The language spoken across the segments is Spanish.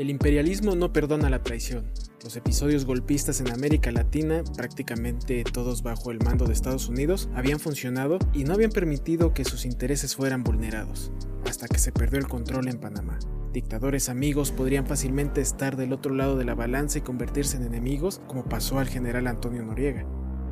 El imperialismo no perdona la traición. Los episodios golpistas en América Latina, prácticamente todos bajo el mando de Estados Unidos, habían funcionado y no habían permitido que sus intereses fueran vulnerados, hasta que se perdió el control en Panamá. Dictadores amigos podrían fácilmente estar del otro lado de la balanza y convertirse en enemigos, como pasó al general Antonio Noriega,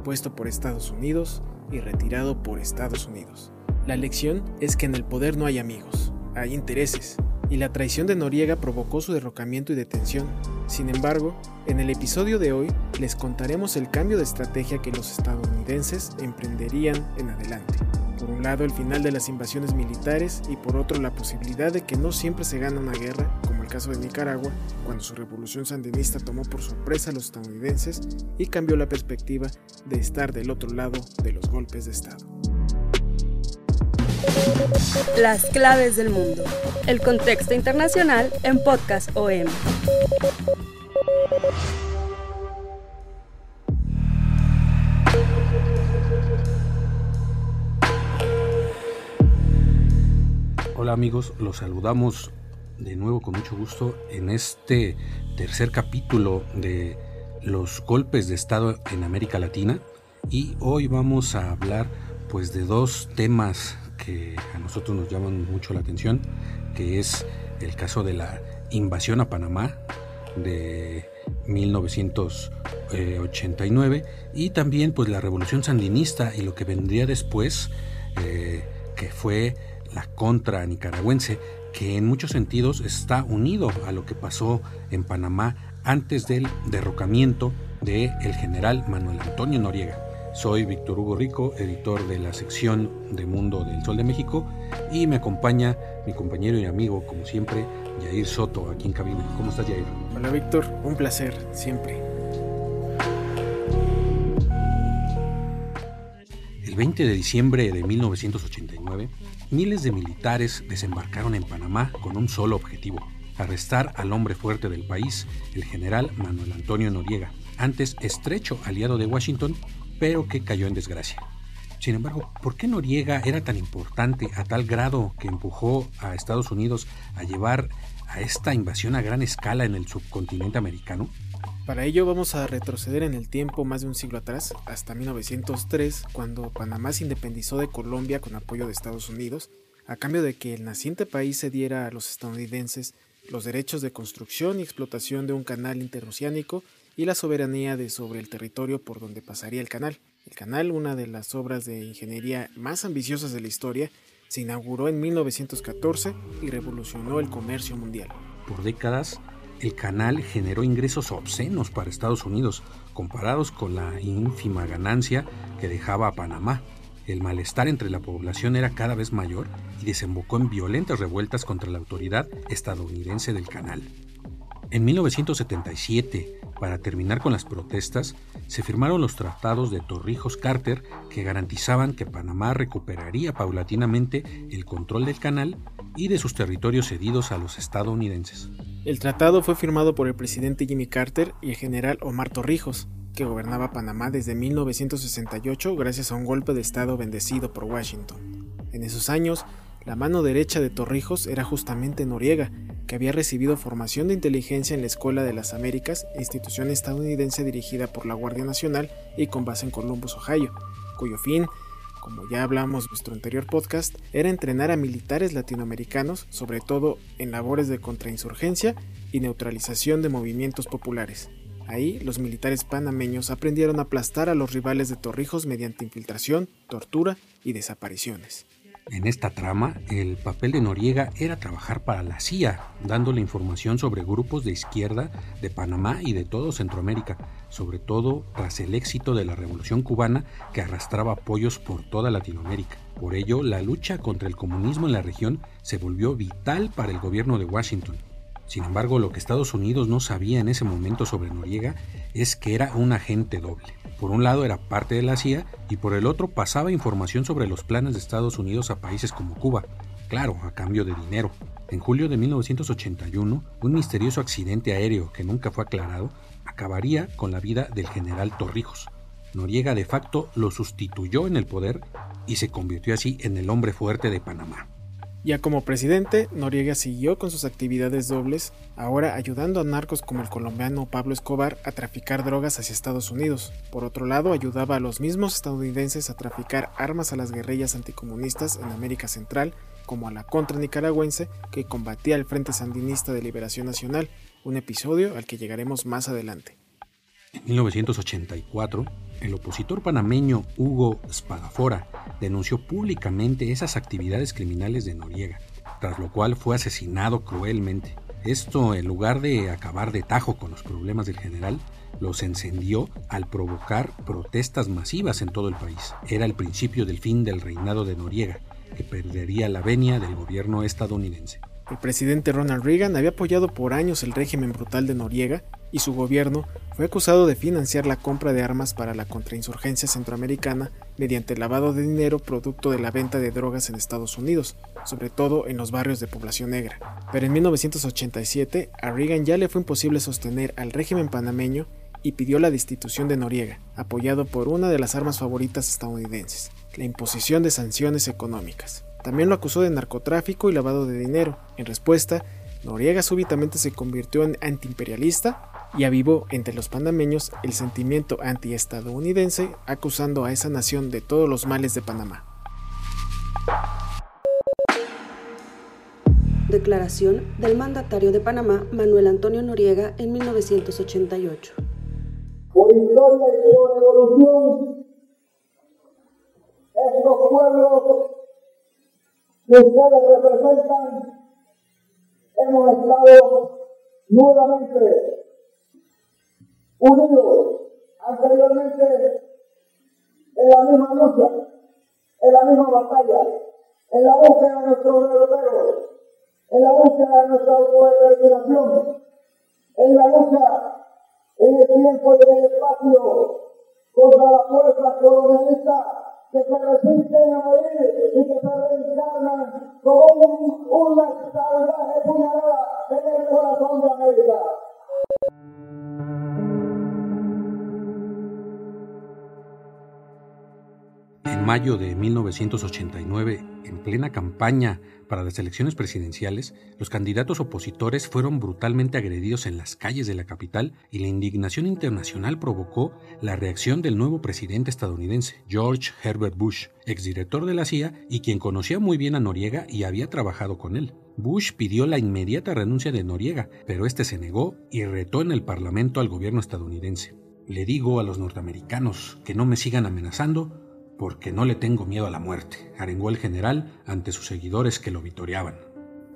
puesto por Estados Unidos y retirado por Estados Unidos. La lección es que en el poder no hay amigos, hay intereses, y la traición de Noriega provocó su derrocamiento y detención. Sin embargo, en el episodio de hoy les contaremos el cambio de estrategia que los estadounidenses emprenderían en adelante. Por un lado, el final de las invasiones militares y por otro, la posibilidad de que no siempre se gana una guerra, como el caso de Nicaragua, cuando su revolución sandinista tomó por sorpresa a los estadounidenses y cambió la perspectiva de estar del otro lado de los golpes de Estado. Las claves del mundo. El contexto internacional en Podcast OM. Hola amigos, los saludamos de nuevo con mucho gusto en este tercer capítulo de los golpes de Estado en América Latina y hoy vamos a hablar pues de dos temas que a nosotros nos llaman mucho la atención, que es el caso de la invasión a Panamá de 1989 y también pues la revolución sandinista y lo que vendría después, eh, que fue la contra nicaragüense, que en muchos sentidos está unido a lo que pasó en Panamá antes del derrocamiento del el general Manuel Antonio Noriega. Soy Víctor Hugo Rico, editor de la sección de Mundo del Sol de México y me acompaña mi compañero y amigo, como siempre, Yair Soto, aquí en cabina. ¿Cómo estás, Yair? Hola, Víctor. Un placer, siempre. El 20 de diciembre de 1989, miles de militares desembarcaron en Panamá con un solo objetivo, arrestar al hombre fuerte del país, el general Manuel Antonio Noriega, antes estrecho aliado de Washington pero que cayó en desgracia. Sin embargo, ¿por qué Noriega era tan importante a tal grado que empujó a Estados Unidos a llevar a esta invasión a gran escala en el subcontinente americano? Para ello vamos a retroceder en el tiempo más de un siglo atrás, hasta 1903, cuando Panamá se independizó de Colombia con apoyo de Estados Unidos, a cambio de que el naciente país cediera a los estadounidenses los derechos de construcción y explotación de un canal interoceánico y la soberanía de sobre el territorio por donde pasaría el canal. El canal, una de las obras de ingeniería más ambiciosas de la historia, se inauguró en 1914 y revolucionó el comercio mundial. Por décadas, el canal generó ingresos obscenos para Estados Unidos, comparados con la ínfima ganancia que dejaba a Panamá. El malestar entre la población era cada vez mayor y desembocó en violentas revueltas contra la autoridad estadounidense del canal. En 1977, para terminar con las protestas, se firmaron los tratados de Torrijos-Carter que garantizaban que Panamá recuperaría paulatinamente el control del canal y de sus territorios cedidos a los estadounidenses. El tratado fue firmado por el presidente Jimmy Carter y el general Omar Torrijos, que gobernaba Panamá desde 1968 gracias a un golpe de Estado bendecido por Washington. En esos años, la mano derecha de Torrijos era justamente Noriega, que había recibido formación de inteligencia en la Escuela de las Américas, institución estadounidense dirigida por la Guardia Nacional y con base en Columbus, Ohio, cuyo fin, como ya hablamos en nuestro anterior podcast, era entrenar a militares latinoamericanos, sobre todo en labores de contrainsurgencia y neutralización de movimientos populares. Ahí, los militares panameños aprendieron a aplastar a los rivales de Torrijos mediante infiltración, tortura y desapariciones. En esta trama, el papel de Noriega era trabajar para la CIA, dándole información sobre grupos de izquierda de Panamá y de todo Centroamérica, sobre todo tras el éxito de la Revolución cubana que arrastraba apoyos por toda Latinoamérica. Por ello, la lucha contra el comunismo en la región se volvió vital para el gobierno de Washington. Sin embargo, lo que Estados Unidos no sabía en ese momento sobre Noriega es que era un agente doble. Por un lado era parte de la CIA y por el otro pasaba información sobre los planes de Estados Unidos a países como Cuba, claro, a cambio de dinero. En julio de 1981, un misterioso accidente aéreo que nunca fue aclarado acabaría con la vida del general Torrijos. Noriega de facto lo sustituyó en el poder y se convirtió así en el hombre fuerte de Panamá. Ya como presidente, Noriega siguió con sus actividades dobles, ahora ayudando a narcos como el colombiano Pablo Escobar a traficar drogas hacia Estados Unidos. Por otro lado, ayudaba a los mismos estadounidenses a traficar armas a las guerrillas anticomunistas en América Central, como a la contra nicaragüense que combatía el Frente Sandinista de Liberación Nacional, un episodio al que llegaremos más adelante. En 1984, el opositor panameño Hugo Spadafora denunció públicamente esas actividades criminales de Noriega, tras lo cual fue asesinado cruelmente. Esto, en lugar de acabar de tajo con los problemas del general, los encendió al provocar protestas masivas en todo el país. Era el principio del fin del reinado de Noriega, que perdería la venia del gobierno estadounidense. El presidente Ronald Reagan había apoyado por años el régimen brutal de Noriega y su gobierno fue acusado de financiar la compra de armas para la contrainsurgencia centroamericana mediante lavado de dinero producto de la venta de drogas en Estados Unidos, sobre todo en los barrios de población negra. Pero en 1987 a Reagan ya le fue imposible sostener al régimen panameño y pidió la destitución de Noriega, apoyado por una de las armas favoritas estadounidenses, la imposición de sanciones económicas. También lo acusó de narcotráfico y lavado de dinero. En respuesta, Noriega súbitamente se convirtió en antiimperialista y avivó entre los panameños el sentimiento antiestadounidense, acusando a esa nación de todos los males de Panamá. Declaración del mandatario de Panamá, Manuel Antonio Noriega, en 1988. Por historia y por evolución, estos pueblos que ustedes representan, hemos estado nuevamente unidos. Anteriormente en la misma lucha, en la misma batalla, en la búsqueda de nuestros herederos, en la búsqueda de nuestra autodeterminación, en la lucha en el tiempo y en el espacio contra la fuerza colonialista que se resisten a morir y que se reencarnan como una salvaje puñalada en el corazón de América. Mayo de 1989, en plena campaña para las elecciones presidenciales, los candidatos opositores fueron brutalmente agredidos en las calles de la capital y la indignación internacional provocó la reacción del nuevo presidente estadounidense, George Herbert Bush, exdirector de la CIA y quien conocía muy bien a Noriega y había trabajado con él. Bush pidió la inmediata renuncia de Noriega, pero este se negó y retó en el Parlamento al gobierno estadounidense. Le digo a los norteamericanos que no me sigan amenazando porque no le tengo miedo a la muerte, arengó el general ante sus seguidores que lo vitoreaban.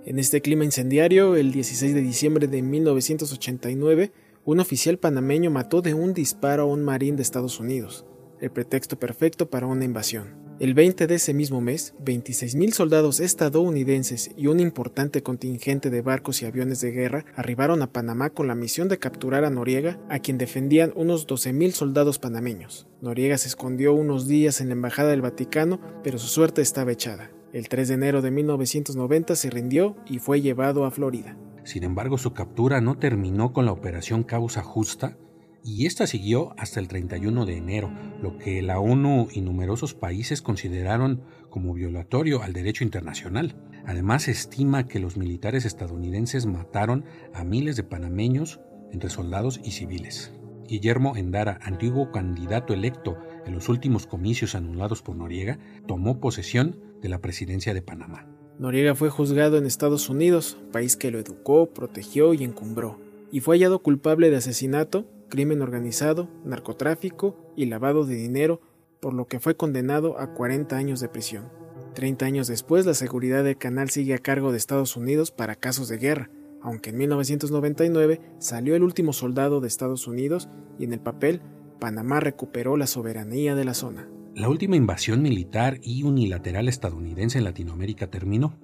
En este clima incendiario, el 16 de diciembre de 1989, un oficial panameño mató de un disparo a un marín de Estados Unidos, el pretexto perfecto para una invasión. El 20 de ese mismo mes, 26.000 soldados estadounidenses y un importante contingente de barcos y aviones de guerra arribaron a Panamá con la misión de capturar a Noriega, a quien defendían unos 12.000 soldados panameños. Noriega se escondió unos días en la Embajada del Vaticano, pero su suerte estaba echada. El 3 de enero de 1990 se rindió y fue llevado a Florida. Sin embargo, su captura no terminó con la operación Causa Justa, y esta siguió hasta el 31 de enero, lo que la ONU y numerosos países consideraron como violatorio al derecho internacional. Además, se estima que los militares estadounidenses mataron a miles de panameños, entre soldados y civiles. Guillermo Endara, antiguo candidato electo en los últimos comicios anulados por Noriega, tomó posesión de la presidencia de Panamá. Noriega fue juzgado en Estados Unidos, país que lo educó, protegió y encumbró, y fue hallado culpable de asesinato, crimen organizado, narcotráfico y lavado de dinero, por lo que fue condenado a 40 años de prisión. Treinta años después, la seguridad del canal sigue a cargo de Estados Unidos para casos de guerra, aunque en 1999 salió el último soldado de Estados Unidos y en el papel Panamá recuperó la soberanía de la zona. La última invasión militar y unilateral estadounidense en Latinoamérica terminó,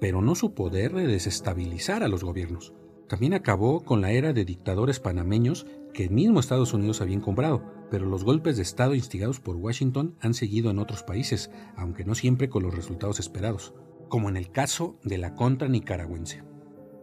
pero no su poder de desestabilizar a los gobiernos. También acabó con la era de dictadores panameños que el mismo Estados Unidos habían comprado, pero los golpes de Estado instigados por Washington han seguido en otros países, aunque no siempre con los resultados esperados, como en el caso de la contra nicaragüense.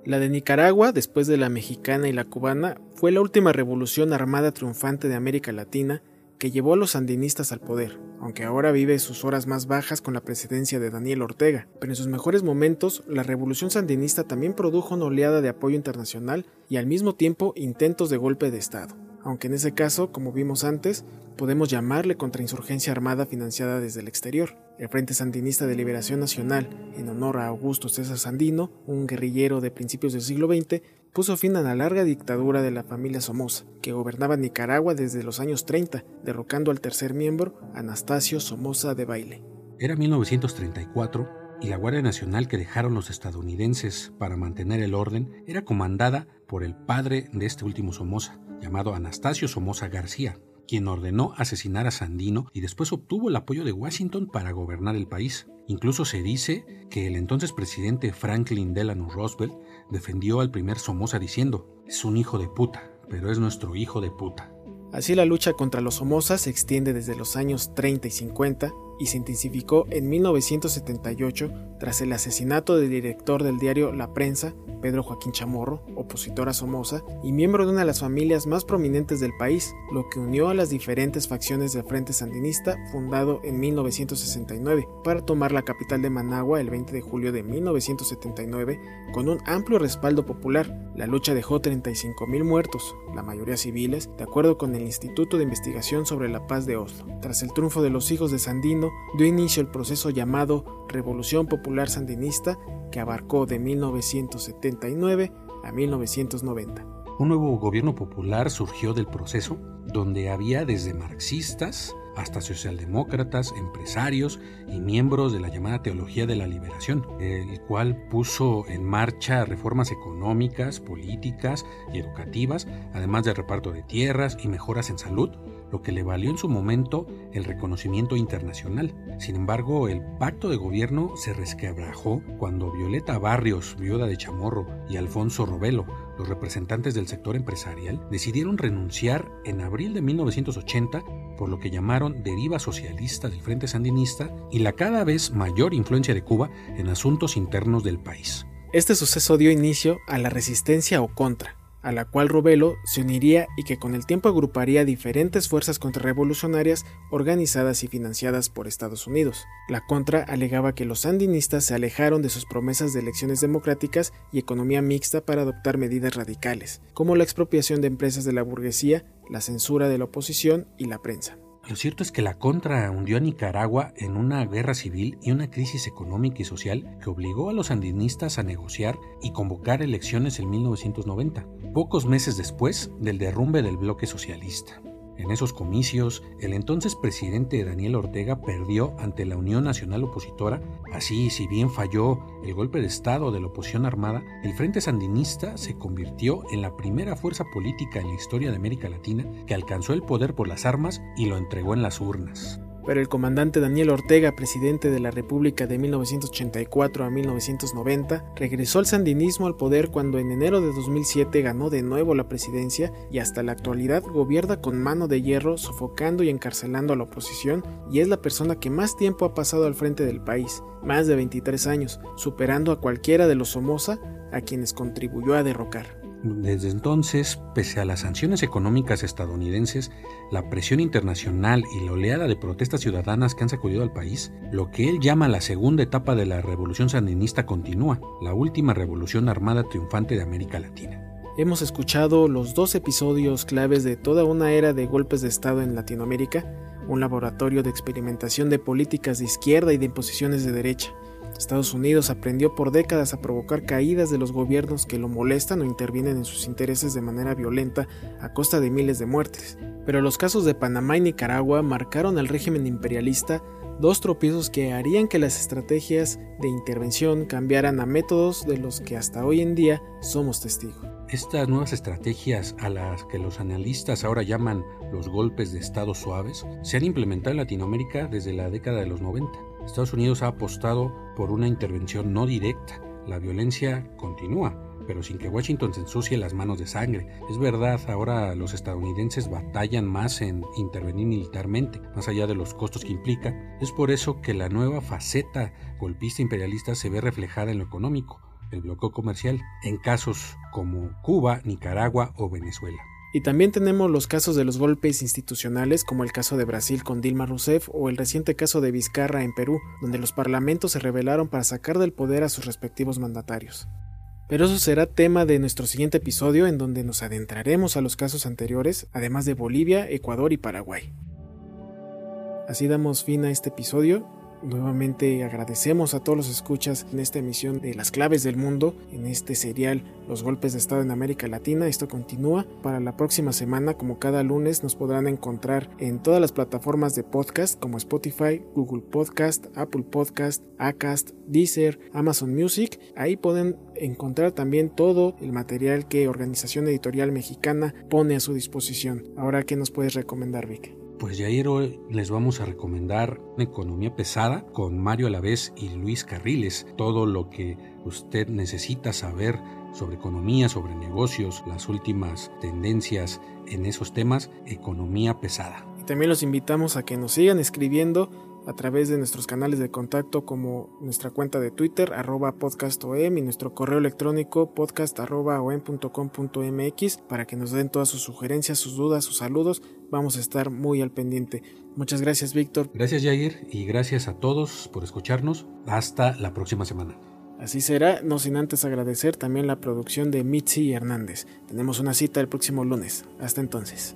La de Nicaragua, después de la mexicana y la cubana, fue la última revolución armada triunfante de América Latina que llevó a los sandinistas al poder, aunque ahora vive sus horas más bajas con la presidencia de Daniel Ortega. Pero en sus mejores momentos, la revolución sandinista también produjo una oleada de apoyo internacional y al mismo tiempo intentos de golpe de Estado aunque en ese caso, como vimos antes, podemos llamarle contrainsurgencia armada financiada desde el exterior. El Frente Sandinista de Liberación Nacional, en honor a Augusto César Sandino, un guerrillero de principios del siglo XX, puso fin a la larga dictadura de la familia Somoza, que gobernaba Nicaragua desde los años 30, derrocando al tercer miembro, Anastasio Somoza de Baile. Era 1934 y la Guardia Nacional que dejaron los estadounidenses para mantener el orden era comandada por el padre de este último Somoza, llamado Anastasio Somoza García, quien ordenó asesinar a Sandino y después obtuvo el apoyo de Washington para gobernar el país. Incluso se dice que el entonces presidente Franklin Delano Roosevelt defendió al primer Somoza diciendo, es un hijo de puta, pero es nuestro hijo de puta. Así la lucha contra los Somozas se extiende desde los años 30 y 50 y se intensificó en 1978 tras el asesinato del director del diario La Prensa, Pedro Joaquín Chamorro, opositor a Somoza y miembro de una de las familias más prominentes del país, lo que unió a las diferentes facciones del Frente Sandinista fundado en 1969 para tomar la capital de Managua el 20 de julio de 1979 con un amplio respaldo popular. La lucha dejó 35.000 muertos, la mayoría civiles, de acuerdo con el Instituto de Investigación sobre la Paz de Oslo. Tras el triunfo de los hijos de Sandino, dio inicio el proceso llamado Revolución Popular Sandinista, que abarcó de 1979 a 1990. Un nuevo gobierno popular surgió del proceso, donde había desde marxistas hasta socialdemócratas, empresarios y miembros de la llamada Teología de la Liberación, el cual puso en marcha reformas económicas, políticas y educativas, además de reparto de tierras y mejoras en salud, lo que le valió en su momento el reconocimiento internacional. Sin embargo, el pacto de gobierno se resquebrajó cuando Violeta Barrios, viuda de Chamorro, y Alfonso Robelo, los representantes del sector empresarial, decidieron renunciar en abril de 1980 por lo que llamaron deriva socialista del Frente Sandinista y la cada vez mayor influencia de Cuba en asuntos internos del país. Este suceso dio inicio a la resistencia o contra, a la cual Robelo se uniría y que con el tiempo agruparía diferentes fuerzas contrarrevolucionarias organizadas y financiadas por Estados Unidos. La contra alegaba que los sandinistas se alejaron de sus promesas de elecciones democráticas y economía mixta para adoptar medidas radicales, como la expropiación de empresas de la burguesía, la censura de la oposición y la prensa. Lo cierto es que la contra hundió a Nicaragua en una guerra civil y una crisis económica y social que obligó a los sandinistas a negociar y convocar elecciones en 1990, pocos meses después del derrumbe del bloque socialista. En esos comicios, el entonces presidente Daniel Ortega perdió ante la Unión Nacional Opositora. Así, si bien falló el golpe de Estado de la oposición armada, el Frente Sandinista se convirtió en la primera fuerza política en la historia de América Latina que alcanzó el poder por las armas y lo entregó en las urnas pero el comandante Daniel Ortega, presidente de la República de 1984 a 1990, regresó al sandinismo al poder cuando en enero de 2007 ganó de nuevo la presidencia y hasta la actualidad gobierna con mano de hierro, sofocando y encarcelando a la oposición y es la persona que más tiempo ha pasado al frente del país, más de 23 años, superando a cualquiera de los Somoza a quienes contribuyó a derrocar. Desde entonces, pese a las sanciones económicas estadounidenses, la presión internacional y la oleada de protestas ciudadanas que han sacudido al país, lo que él llama la segunda etapa de la revolución sandinista continúa, la última revolución armada triunfante de América Latina. Hemos escuchado los dos episodios claves de toda una era de golpes de Estado en Latinoamérica, un laboratorio de experimentación de políticas de izquierda y de imposiciones de derecha, Estados Unidos aprendió por décadas a provocar caídas de los gobiernos que lo molestan o intervienen en sus intereses de manera violenta a costa de miles de muertes. Pero los casos de Panamá y Nicaragua marcaron al régimen imperialista dos tropiezos que harían que las estrategias de intervención cambiaran a métodos de los que hasta hoy en día somos testigos. Estas nuevas estrategias a las que los analistas ahora llaman los golpes de Estado suaves se han implementado en Latinoamérica desde la década de los 90. Estados Unidos ha apostado por una intervención no directa. La violencia continúa, pero sin que Washington se ensucie las manos de sangre. Es verdad, ahora los estadounidenses batallan más en intervenir militarmente, más allá de los costos que implica. Es por eso que la nueva faceta golpista imperialista se ve reflejada en lo económico, el bloqueo comercial, en casos como Cuba, Nicaragua o Venezuela. Y también tenemos los casos de los golpes institucionales, como el caso de Brasil con Dilma Rousseff o el reciente caso de Vizcarra en Perú, donde los parlamentos se rebelaron para sacar del poder a sus respectivos mandatarios. Pero eso será tema de nuestro siguiente episodio en donde nos adentraremos a los casos anteriores, además de Bolivia, Ecuador y Paraguay. Así damos fin a este episodio Nuevamente agradecemos a todos los escuchas en esta emisión de Las Claves del Mundo, en este serial Los Golpes de Estado en América Latina. Esto continúa. Para la próxima semana, como cada lunes, nos podrán encontrar en todas las plataformas de podcast como Spotify, Google Podcast, Apple Podcast, Acast, Deezer, Amazon Music. Ahí pueden encontrar también todo el material que Organización Editorial Mexicana pone a su disposición. Ahora, ¿qué nos puedes recomendar, Vic? Pues Jair, hoy les vamos a recomendar economía pesada con Mario Alavés y Luis Carriles. Todo lo que usted necesita saber sobre economía, sobre negocios, las últimas tendencias en esos temas, economía pesada. Y también los invitamos a que nos sigan escribiendo a través de nuestros canales de contacto como nuestra cuenta de Twitter, arroba podcastom y nuestro correo electrónico podcast arroba mx para que nos den todas sus sugerencias, sus dudas, sus saludos. Vamos a estar muy al pendiente. Muchas gracias, Víctor. Gracias, Jair, y gracias a todos por escucharnos. Hasta la próxima semana. Así será, no sin antes agradecer también la producción de Mitzi Hernández. Tenemos una cita el próximo lunes. Hasta entonces.